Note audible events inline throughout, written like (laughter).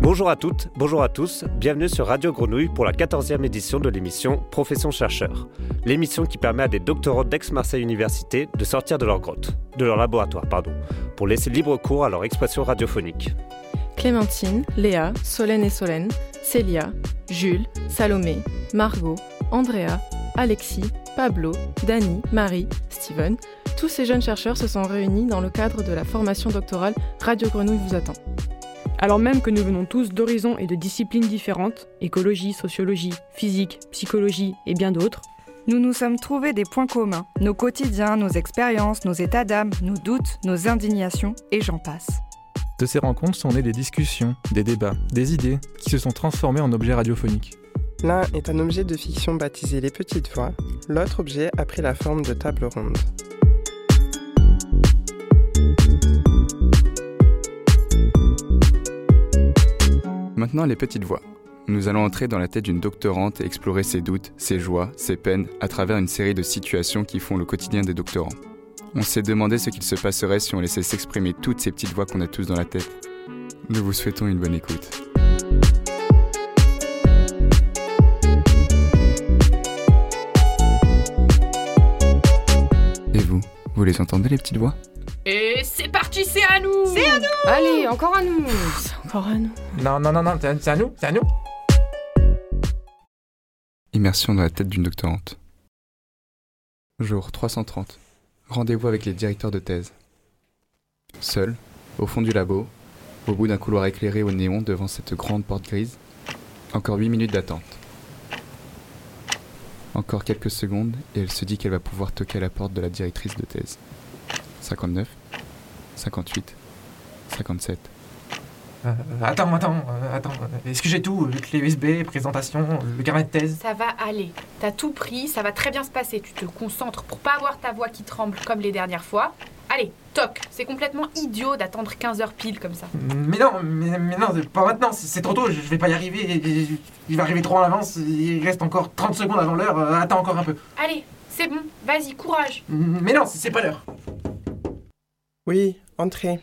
Bonjour à toutes, bonjour à tous, bienvenue sur Radio Grenouille pour la 14e édition de l'émission Profession chercheur. L'émission qui permet à des doctorants d'Aix-Marseille Université de sortir de leur grotte, de leur laboratoire, pardon, pour laisser libre cours à leur expression radiophonique. Clémentine, Léa, Solène et Solène, Célia, Jules, Salomé, Margot, Andrea, Alexis, Pablo, Dani, Marie, Steven, tous ces jeunes chercheurs se sont réunis dans le cadre de la formation doctorale Radio Grenouille vous attend. Alors même que nous venons tous d'horizons et de disciplines différentes, écologie, sociologie, physique, psychologie et bien d'autres, nous nous sommes trouvés des points communs, nos quotidiens, nos expériences, nos états d'âme, nos doutes, nos indignations, et j'en passe. De ces rencontres sont nées des discussions, des débats, des idées qui se sont transformées en objets radiophoniques. L'un est un objet de fiction baptisé Les Petites Voix, l'autre objet a pris la forme de table ronde. Maintenant, les petites voix. Nous allons entrer dans la tête d'une doctorante et explorer ses doutes, ses joies, ses peines à travers une série de situations qui font le quotidien des doctorants. On s'est demandé ce qu'il se passerait si on laissait s'exprimer toutes ces petites voix qu'on a tous dans la tête. Nous vous souhaitons une bonne écoute. Et vous, vous les entendez les petites voix? Et c'est parti, c'est à nous C'est à nous Allez, encore à nous C'est encore à nous. Non, non, non, non, c'est à nous, c'est à nous. Immersion dans la tête d'une doctorante. Jour 330. Rendez-vous avec les directeurs de thèse. Seul, au fond du labo, au bout d'un couloir éclairé au néon devant cette grande porte grise, encore 8 minutes d'attente. Encore quelques secondes et elle se dit qu'elle va pouvoir toquer à la porte de la directrice de thèse. 59, 58, 57. Euh, attends, attends, euh, attends. Est-ce que j'ai tout Le clé USB, présentation, le carnet de thèse? Ça va aller. T'as tout pris, ça va très bien se passer. Tu te concentres pour pas avoir ta voix qui tremble comme les dernières fois. Allez, toc C'est complètement idiot d'attendre 15 heures pile comme ça. Mais non, mais, mais non, pas maintenant, c'est c'est trop tôt, je vais pas y arriver. Il va arriver trop en avance, il reste encore 30 secondes avant l'heure, euh, attends encore un peu. Allez, c'est bon, vas-y, courage. Mais non, c'est pas l'heure. Oui, entrez.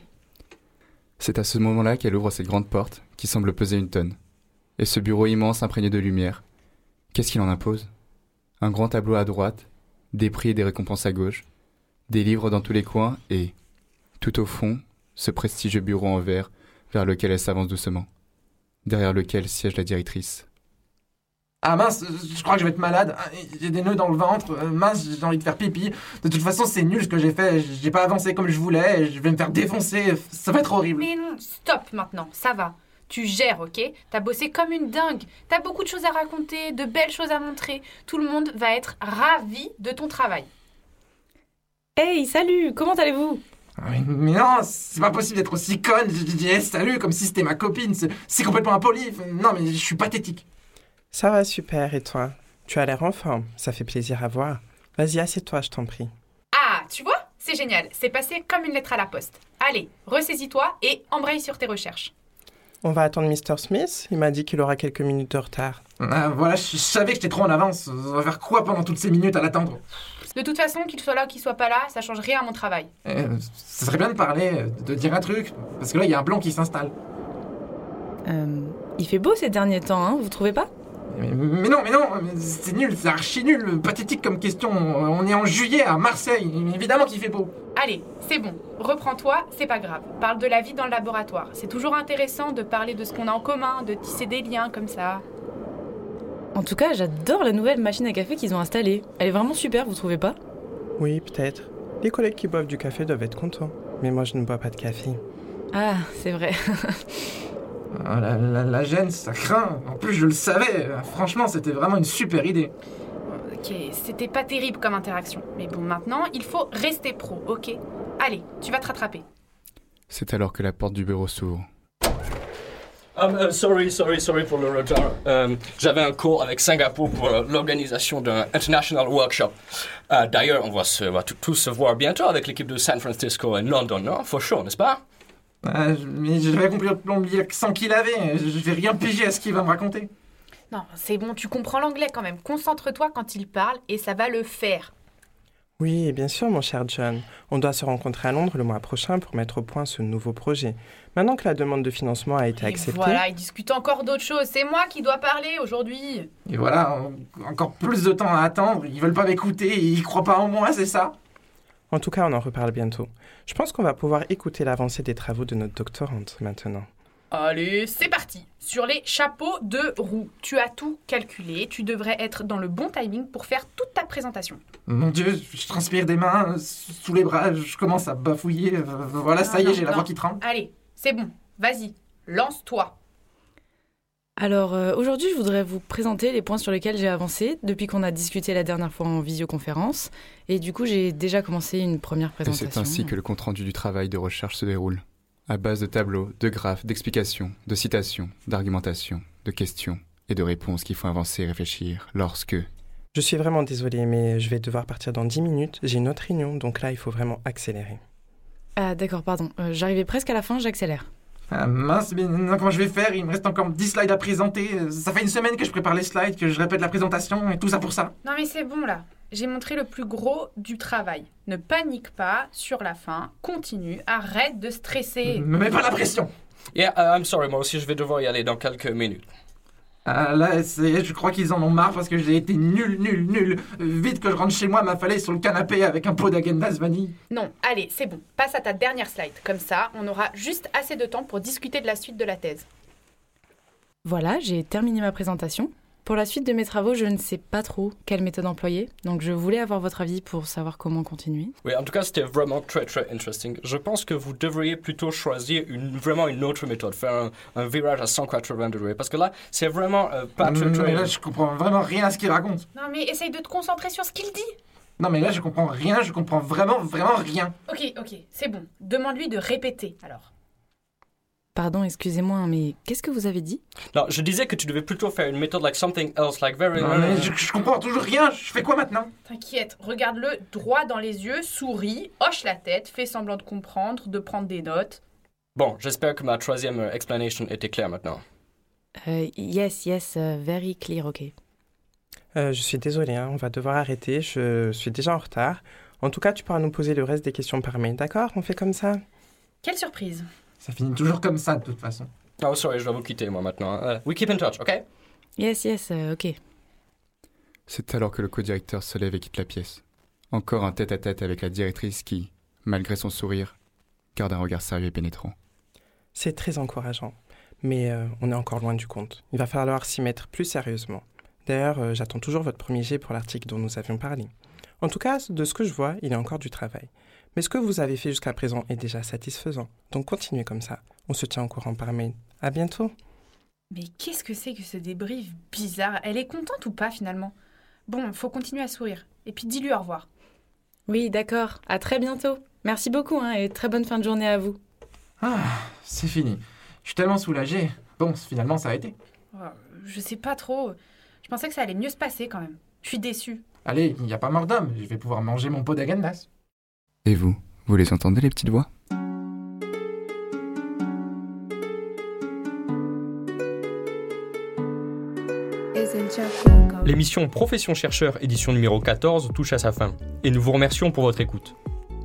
C'est à ce moment-là qu'elle ouvre cette grande porte qui semble peser une tonne. Et ce bureau immense imprégné de lumière. Qu'est-ce qu'il en impose? Un grand tableau à droite, des prix et des récompenses à gauche, des livres dans tous les coins et, tout au fond, ce prestigieux bureau en verre vers lequel elle s'avance doucement, derrière lequel siège la directrice. Ah mince, je crois que je vais être malade. J'ai des nœuds dans le ventre. Euh, Mince, j'ai envie de faire pipi. De toute façon, c'est nul ce que j'ai fait. J'ai pas avancé comme je voulais. Je vais me faire défoncer. Ça va être horrible. Mais non, stop maintenant, ça va. Tu gères, ok? T'as bossé comme une dingue. T'as beaucoup de choses à raconter, de belles choses à montrer. Tout le monde va être ravi de ton travail. Hey, salut Comment allez-vous? Ah, Mais, non, c'est pas possible d'être aussi conne. Je dis hey, salut comme si c'était ma copine. C'est complètement impoli. Non, mais je suis pathétique. Ça va super, et toi? Tu as l'air en forme, ça fait plaisir à voir. Vas-y, assieds-toi, je t'en prie. Ah, tu vois? C'est génial. C'est passé comme une lettre à la poste. Allez, ressaisis-toi et embraye sur tes recherches. On va attendre Mr. Smith, il m'a dit qu'il aura quelques minutes de retard. Ah, voilà, je, savais que j'étais trop en avance. On va faire quoi pendant toutes ces minutes à l'attendre? De toute façon, qu'il soit là ou qu'il soit pas là, ça change rien à mon travail. Euh, Ça serait bien de parler, de dire un truc. Parce que là, il y a un blanc qui s'installe. Euh, Il fait beau ces derniers temps, hein, vous trouvez pas? Mais, mais non, mais non, c'est nul, c'est archi nul, pathétique comme question. On est en juillet à Marseille, évidemment qu'il fait beau. Allez, c'est bon. Reprends-toi, c'est pas grave. Parle de la vie dans le laboratoire. C'est toujours intéressant de parler de ce qu'on a en commun, de tisser des liens comme ça. En tout cas, j'adore la nouvelle machine à café qu'ils ont installée. Elle est vraiment super, vous trouvez pas? Oui, peut-être. Les collègues qui boivent du café doivent être contents. Mais moi, je ne bois pas de café. Ah, c'est vrai. (laughs) Ah, la, la- la gêne, ça craint. En plus, je le savais. Franchement, c'était vraiment une super idée. Ok, c'était pas terrible comme interaction. Mais bon, maintenant, il faut rester pro, ok? Allez, tu vas te rattraper. C'est alors que la porte du bureau s'ouvre. Um, uh, sorry, sorry, sorry pour le retard. Um, J'avais un cours avec Singapour pour euh, l'organisation d'un international workshop. Euh, D'ailleurs, on va, se, va tous se voir bientôt avec l'équipe de San Francisco et London, non? For sure, n'est-ce pas? Ah, je- mais j'avais compris le plombier l'accent qu'il avait. Je vais rien piger à ce qu'il va me raconter. Non, c'est bon, tu comprends l'anglais quand même. Concentre-toi quand il parle et ça va le faire. Oui, bien sûr, mon cher John. On doit se rencontrer à Londres le mois prochain pour mettre au point ce nouveau projet. Maintenant que la demande de financement a été Et acceptée. voilà, ils discutent encore d'autres choses. C'est moi qui dois parler aujourd'hui. Et voilà, en- encore plus de temps à attendre. Ils veulent pas m'écouter, ils croient pas en moi, c'est ça? En tout cas, on en reparle bientôt. Je pense qu'on va pouvoir écouter l'avancée des travaux de notre doctorante maintenant. Allez, c'est parti. Sur les chapeaux de roue, tu as tout calculé. Tu devrais être dans le bon timing pour faire toute ta présentation. Mon Dieu, je transpire des mains, sous les bras, je commence à bafouiller. Voilà, ça y est, j'ai la voix qui tremble. Allez, c'est bon. Vas-y, lance-toi. Alors euh, aujourd'hui, je voudrais vous présenter les points sur lesquels j'ai avancé depuis qu'on a discuté la dernière fois en visioconférence. Et du coup, j'ai déjà commencé une première Et présentation. c'est ainsi que le compte-rendu du travail de recherche se déroule. À base de tableaux, de graphes, d'explications, de citations, d'argumentations, de questions et de réponses qui font avancer et réfléchir lorsque... Je suis vraiment désolée, mais je vais devoir partir dans 10 minutes. J'ai une autre réunion, donc là, il faut vraiment accélérer. Ah d'accord, pardon. Euh, J'arrivais presque à la fin, j'accélère. Ah, mince, mais non, comment je vais faire? Il me reste encore 10 slides à présenter. Ça fait une semaine que je prépare les slides, que je répète la présentation et tout ça pour ça. Non mais c'est bon là. J'ai montré le plus gros du travail. Ne panique pas sur la fin. Continue. Arrête de stresser. Me mets pas la pression Yeah, uh, I'm sorry, moi aussi je vais devoir y aller dans quelques minutes. Ah, là, c'est- je crois qu'ils en ont marre parce que j'ai été nul, nul, nul. Vite que je rentre chez moi, m'affaler sur le canapé avec un pot d'agendas vanille. Non, allez, c'est bon. Passe à ta dernière slide. Comme ça, on aura juste assez de temps pour discuter de la suite de la thèse. Voilà, j'ai terminé ma présentation. Pour la suite de mes travaux, je ne sais pas trop quelle méthode employer, donc je voulais avoir votre avis pour savoir comment continuer. Oui, en tout cas, c'était vraiment très très interesting. Je pense que vous devriez plutôt choisir une, vraiment une autre méthode, faire un, un virage à 180 degrés, parce que là, c'est vraiment euh, pas très, Non, très- mais là, je comprends vraiment rien à ce qu'il raconte. Non mais essaye de te concentrer sur ce qu'il dit. Non, mais là, je comprends rien, je comprends vraiment, vraiment rien. Ok, ok, c'est bon. Demande-lui de répéter alors. Pardon, excusez-moi, mais qu'est-ce que vous avez dit? Non, je disais que tu devais plutôt faire une méthode like something else, like very... Non, mais je, je comprends toujours rien, je fais quoi maintenant? T'inquiète, regarde-le droit dans les yeux, souris, hoche la tête, fais semblant de comprendre, de prendre des notes. Bon, j'espère que ma troisième euh, explanation était claire maintenant. Euh, Yes, yes, euh, very clear, ok. Euh, je suis désolée, hein, on va devoir arrêter. Je suis déjà en retard. En tout cas, tu pourras nous poser le reste des questions par mail, d'accord? On fait comme ça? Quelle surprise. Ça finit toujours comme ça, de toute façon. Oh, sorry, je dois vous quitter, moi, maintenant. Euh, we keep in touch, ok? Yes, yes, euh, ok. C'est alors que le co-directeur se lève et quitte la pièce. Encore un tête-à-tête avec la directrice qui, malgré son sourire, garde un regard sérieux et pénétrant. C'est très encourageant. Mais euh, on est encore loin du compte. Il va falloir s'y mettre plus sérieusement. D'ailleurs, euh, j'attends toujours votre premier jet pour l'article dont nous avions parlé. En tout cas, de ce que je vois, il y a encore du travail. Mais ce que vous avez fait jusqu'à présent est déjà satisfaisant. Donc continuez comme ça. On se tient au courant par mail. À bientôt. Mais qu'est-ce que c'est que ce débrief bizarre? Elle est contente ou pas finalement? Bon, faut continuer à sourire. Et puis dis-lui au revoir. Oui, d'accord. À très bientôt. Merci beaucoup hein, et très bonne fin de journée à vous. Ah, c'est fini. Je suis tellement soulagé. Bon, finalement, ça a été. Oh, je sais pas trop. Je pensais que ça allait mieux se passer quand même. Je suis déçue. Allez, il n'y a pas mort d'homme, je vais pouvoir manger mon pot d'agendas. Et vous, vous les entendez les petites voix? L'émission Profession chercheur édition numéro 14 touche à sa fin et nous vous remercions pour votre écoute.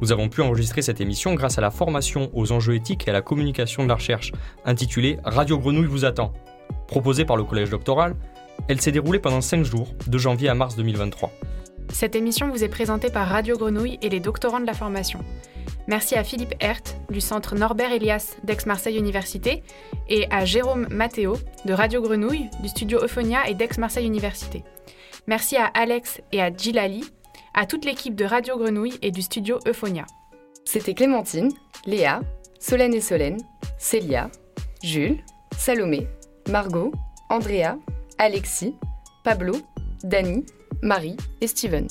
Nous avons pu enregistrer cette émission grâce à la formation aux enjeux éthiques et à la communication de la recherche, intitulée Radio Grenouille vous attend. Proposée par le collège doctoral, elle s'est déroulée pendant 5 jours, de janvier à mars 2023. Cette émission vous est présentée par Radio Grenouille et les doctorants de la formation. Merci à Philippe Hert du centre Norbert Elias d'Aix-Marseille Université et à Jérôme Matteo de Radio Grenouille du studio Euphonia et d'Aix-Marseille Université. Merci à Alex et à Gilali, à toute l'équipe de Radio Grenouille et du studio Euphonia. C'était Clémentine, Léa, Solène et Solène, Célia, Jules, Salomé, Margot, Andrea, Alexis, Pablo, Dany, Marie et Steven.